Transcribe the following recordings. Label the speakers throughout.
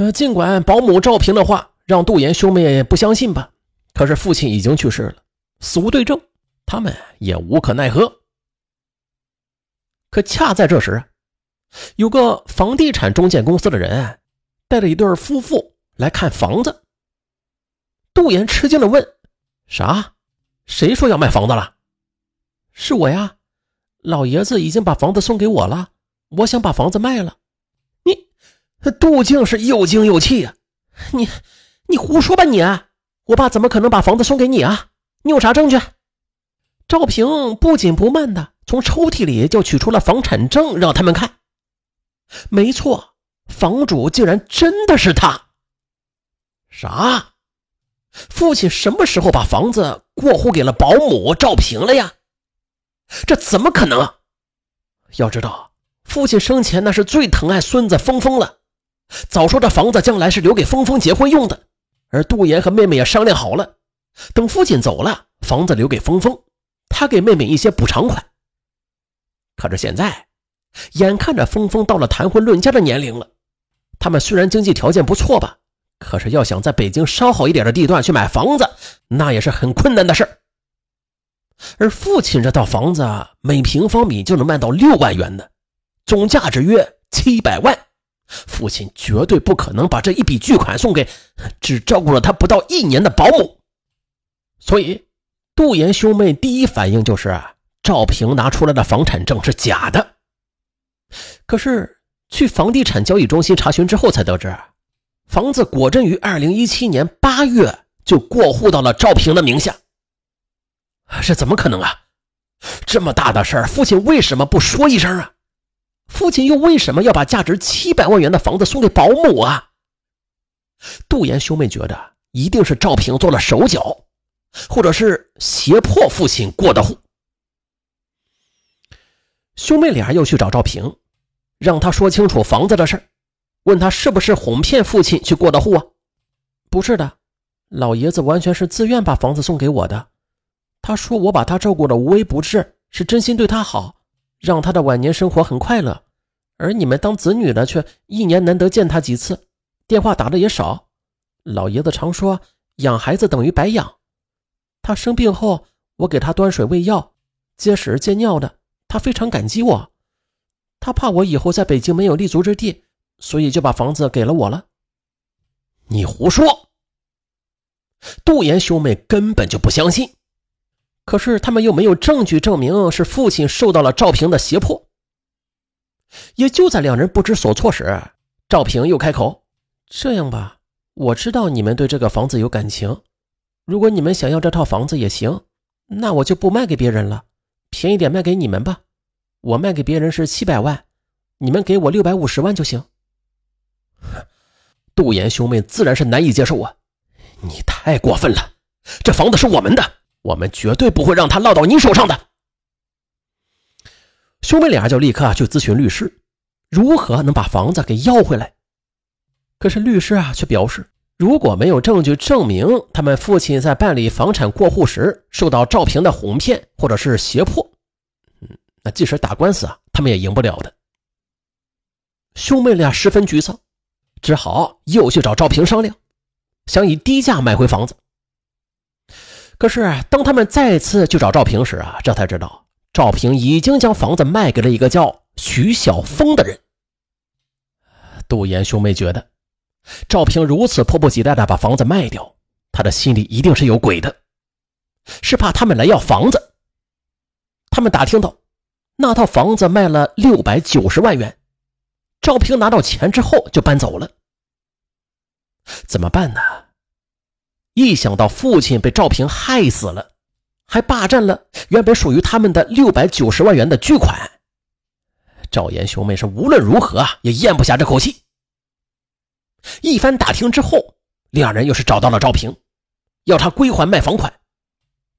Speaker 1: 呃，尽管保姆赵平的话让杜岩兄妹不相信吧，可是父亲已经去世了，死无对证，他们也无可奈何。可恰在这时，有个房地产中介公司的人带着一对夫妇来看房子。杜岩吃惊的问：“啥？谁说要卖房子了？”“是我呀，老爷子已经把房子送给我了，我想把房子卖了。”杜静是又惊又气呀！你，你胡说吧你！我爸怎么可能把房子送给你啊？你有啥证据？赵平不紧不慢的从抽屉里就取出了房产证，让他们看。没错，房主竟然真的是他。啥？父亲什么时候把房子过户给了保姆赵平了呀？这怎么可能？要知道，父亲生前那是最疼爱孙子峰峰了。早说这房子将来是留给峰峰结婚用的，而杜岩和妹妹也商量好了，等父亲走了，房子留给峰峰，他给妹妹一些补偿款。可是现在，眼看着峰峰到了谈婚论嫁的年龄了，他们虽然经济条件不错吧，可是要想在北京稍好一点的地段去买房子，那也是很困难的事而父亲这套房子啊每平方米就能卖到六万元呢，总价值约七百万。父亲绝对不可能把这一笔巨款送给只照顾了他不到一年的保姆，所以杜岩兄妹第一反应就是赵平拿出来的房产证是假的。可是去房地产交易中心查询之后，才得知房子果真于二零一七年八月就过户到了赵平的名下。这怎么可能啊？这么大的事儿，父亲为什么不说一声啊？父亲又为什么要把价值七百万元的房子送给保姆啊？杜岩兄妹觉得一定是赵平做了手脚，或者是胁迫父亲过的户。兄妹俩又去找赵平，让他说清楚房子的事问他是不是哄骗父亲去过的户啊？不是的，老爷子完全是自愿把房子送给我的。他说我把他照顾的无微不至，是真心对他好。让他的晚年生活很快乐，而你们当子女的却一年难得见他几次，电话打的也少。老爷子常说养孩子等于白养。他生病后，我给他端水喂药、接屎接尿的，他非常感激我。他怕我以后在北京没有立足之地，所以就把房子给了我了。你胡说！杜岩兄妹根本就不相信。可是他们又没有证据证明是父亲受到了赵平的胁迫。也就在两人不知所措时，赵平又开口：“这样吧，我知道你们对这个房子有感情，如果你们想要这套房子也行，那我就不卖给别人了，便宜点卖给你们吧。我卖给别人是七百万，你们给我六百五十万就行。”杜岩兄妹自然是难以接受啊！你太过分了，这房子是我们的。我们绝对不会让他落到你手上的。兄妹俩就立刻去咨询律师，如何能把房子给要回来？可是律师啊，却表示，如果没有证据证明他们父亲在办理房产过户时受到赵平的哄骗或者是胁迫，嗯，那即使打官司啊，他们也赢不了的。兄妹俩十分沮丧，只好又去找赵平商量，想以低价买回房子。可是，当他们再次去找赵平时啊，这才知道赵平已经将房子卖给了一个叫徐小峰的人。杜岩兄妹觉得，赵平如此迫不及待的把房子卖掉，他的心里一定是有鬼的，是怕他们来要房子。他们打听到，那套房子卖了六百九十万元，赵平拿到钱之后就搬走了。怎么办呢？一想到父亲被赵平害死了，还霸占了原本属于他们的六百九十万元的巨款，赵岩兄妹是无论如何也咽不下这口气。一番打听之后，两人又是找到了赵平，要他归还卖房款，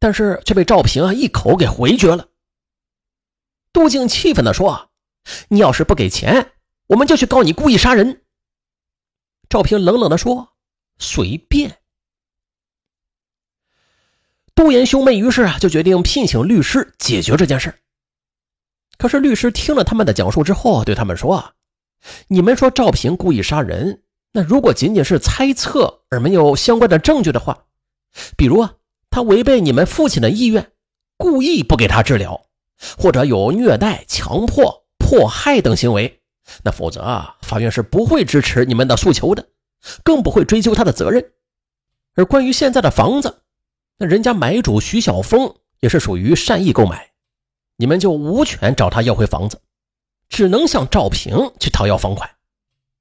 Speaker 1: 但是却被赵平啊一口给回绝了。杜静气愤地说：“你要是不给钱，我们就去告你故意杀人。”赵平冷冷地说：“随便。”杜岩兄妹于是啊，就决定聘请律师解决这件事。可是律师听了他们的讲述之后，对他们说：“啊你们说赵平故意杀人，那如果仅仅是猜测而没有相关的证据的话，比如啊，他违背你们父亲的意愿，故意不给他治疗，或者有虐待、强迫、迫害等行为，那否则啊，法院是不会支持你们的诉求的，更不会追究他的责任。而关于现在的房子，那人家买主徐小峰也是属于善意购买，你们就无权找他要回房子，只能向赵平去讨要房款。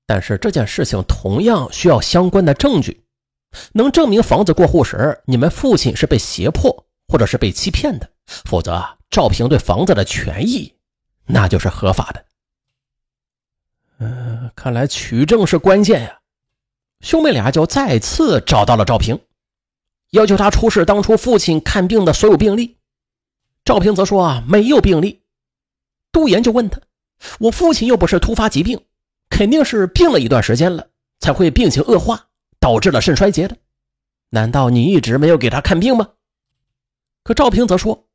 Speaker 1: 但是这件事情同样需要相关的证据，能证明房子过户时你们父亲是被胁迫或者是被欺骗的，否则赵平对房子的权益那就是合法的。嗯，看来取证是关键呀。兄妹俩就再次找到了赵平，要求他出示当初父亲看病的所有病历。赵平则说啊没有病历。杜岩就问他：“我父亲又不是突发疾病。”肯定是病了一段时间了，才会病情恶化，导致了肾衰竭的。难道你一直没有给他看病吗？可赵平则说，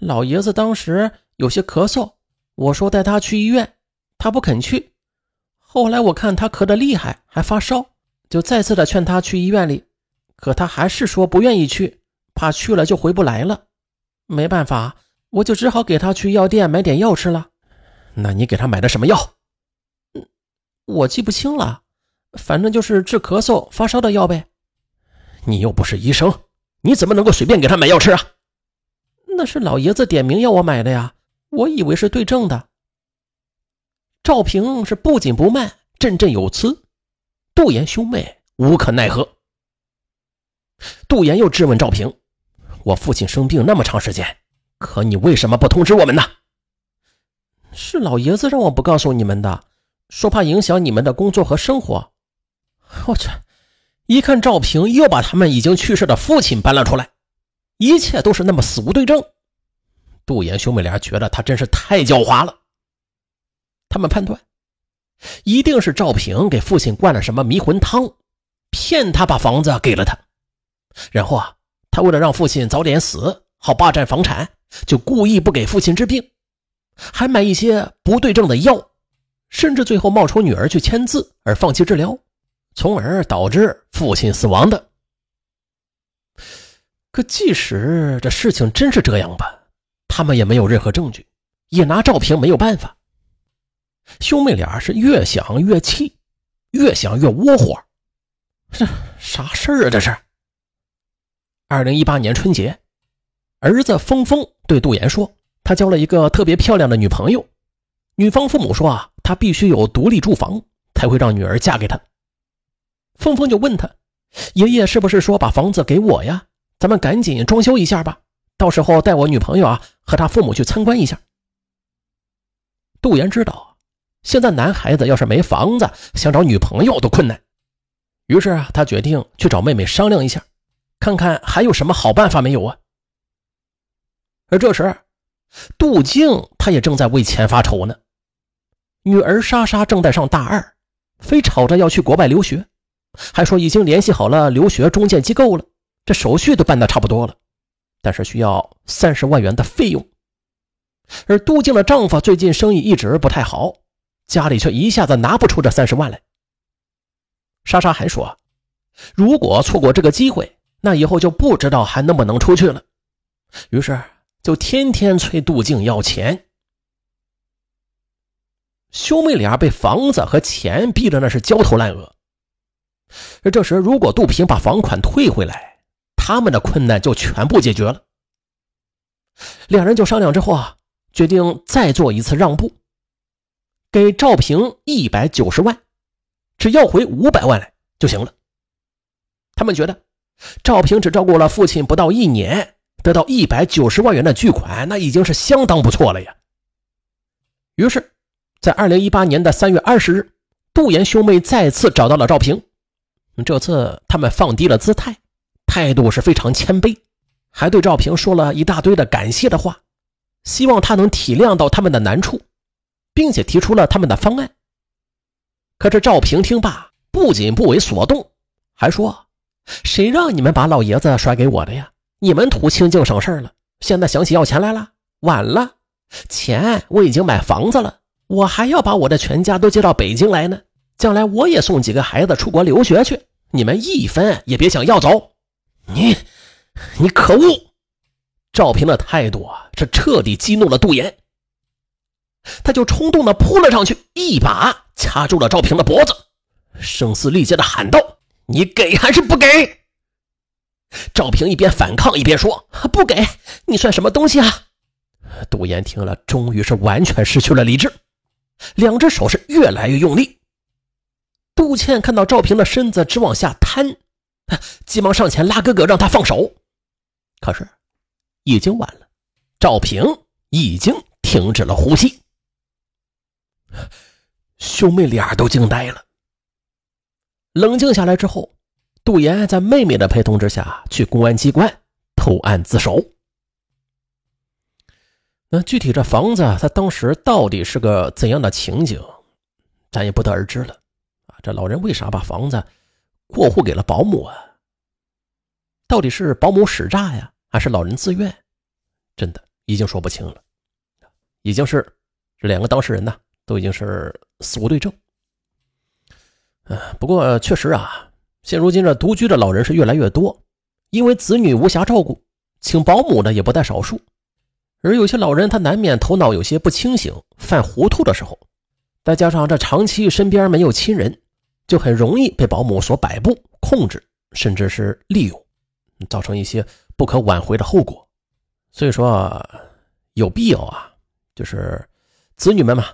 Speaker 1: 老爷子当时有些咳嗽，我说带他去医院，他不肯去。后来我看他咳得厉害，还发烧，就再次的劝他去医院里，可他还是说不愿意去，怕去了就回不来了。没办法，我就只好给他去药店买点药吃了。那你给他买的什么药？我记不清了，反正就是治咳嗽、发烧的药呗。你又不是医生，你怎么能够随便给他买药吃啊？那是老爷子点名要我买的呀，我以为是对症的。赵平是不紧不慢，振振有词。杜岩兄妹无可奈何。杜岩又质问赵平：“我父亲生病那么长时间，可你为什么不通知我们呢？”是老爷子让我不告诉你们的。说怕影响你们的工作和生活，我去！一看赵平又把他们已经去世的父亲搬了出来，一切都是那么死无对证。杜岩兄妹俩觉得他真是太狡猾了。他们判断，一定是赵平给父亲灌了什么迷魂汤，骗他把房子给了他，然后啊，他为了让父亲早点死，好霸占房产，就故意不给父亲治病，还买一些不对症的药。甚至最后冒充女儿去签字而放弃治疗，从而导致父亲死亡的。可即使这事情真是这样吧，他们也没有任何证据，也拿赵平没有办法。兄妹俩是越想越气，越想越窝火。这啥事儿啊？这是。二零一八年春节，儿子峰峰对杜岩说：“他交了一个特别漂亮的女朋友。”女方父母说：“啊，他必须有独立住房，才会让女儿嫁给他。”峰峰就问他：“爷爷是不是说把房子给我呀？咱们赶紧装修一下吧，到时候带我女朋友啊和他父母去参观一下。”杜岩知道，现在男孩子要是没房子，想找女朋友都困难，于是啊，他决定去找妹妹商量一下，看看还有什么好办法没有啊。而这时，杜静她也正在为钱发愁呢。女儿莎莎正在上大二，非吵着要去国外留学，还说已经联系好了留学中介机构了，这手续都办得差不多了，但是需要三十万元的费用。而杜静的丈夫最近生意一直不太好，家里却一下子拿不出这三十万来。莎莎还说，如果错过这个机会，那以后就不知道还能不能出去了。于是就天天催杜静要钱。兄妹俩被房子和钱逼得那是焦头烂额。而这时，如果杜平把房款退回来，他们的困难就全部解决了。两人就商量之后啊，决定再做一次让步，给赵平一百九十万，只要回五百万来就行了。他们觉得，赵平只照顾了父亲不到一年，得到一百九十万元的巨款，那已经是相当不错了呀。于是。在二零一八年的三月二十日，杜岩兄妹再次找到了赵平。这次他们放低了姿态，态度是非常谦卑，还对赵平说了一大堆的感谢的话，希望他能体谅到他们的难处，并且提出了他们的方案。可是赵平听罢，不仅不为所动，还说：“谁让你们把老爷子甩给我的呀？你们图清净省事了，现在想起要钱来了？晚了，钱我已经买房子了。”我还要把我的全家都接到北京来呢，将来我也送几个孩子出国留学去，你们一分也别想要走。你，你可恶！赵平的态度啊，是彻底激怒了杜岩，他就冲动的扑了上去，一把掐住了赵平的脖子，声嘶力竭的喊道：“你给还是不给？”赵平一边反抗一边说：“不给你算什么东西啊！”杜岩听了，终于是完全失去了理智，两只手是越来越用力。杜倩看到赵平的身子直往下瘫，急忙上前拉哥哥，让他放手。可是已经晚了，赵平已经停止了呼吸。兄妹俩都惊呆了。冷静下来之后，杜岩在妹妹的陪同之下去公安机关投案自首。那具体这房子他当时到底是个怎样的情景，咱也不得而知了。啊，这老人为啥把房子过户给了保姆啊？到底是保姆使诈呀，还是老人自愿？真的已经说不清了。已经是这两个当事人呢，都已经是死无对证。嗯，不过确实啊，现如今这独居的老人是越来越多，因为子女无暇照顾，请保姆的也不在少数。而有些老人，他难免头脑有些不清醒、犯糊涂的时候，再加上这长期身边没有亲人，就很容易被保姆所摆布、控制，甚至是利用，造成一些不可挽回的后果。所以说，有必要啊，就是子女们嘛，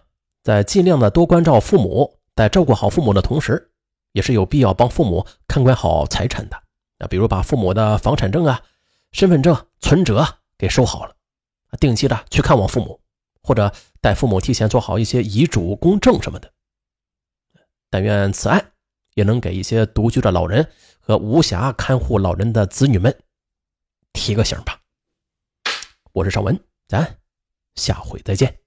Speaker 1: 在尽量的多关照父母，在照顾好父母的同时，也是有必要帮父母看管好财产的。啊，比如把父母的房产证啊、身份证、存折给收好了。定期的去看望父母，或者带父母提前做好一些遗嘱、公证什么的。但愿此案也能给一些独居的老人和无暇看护老人的子女们提个醒吧。我是尚文，咱下回再见。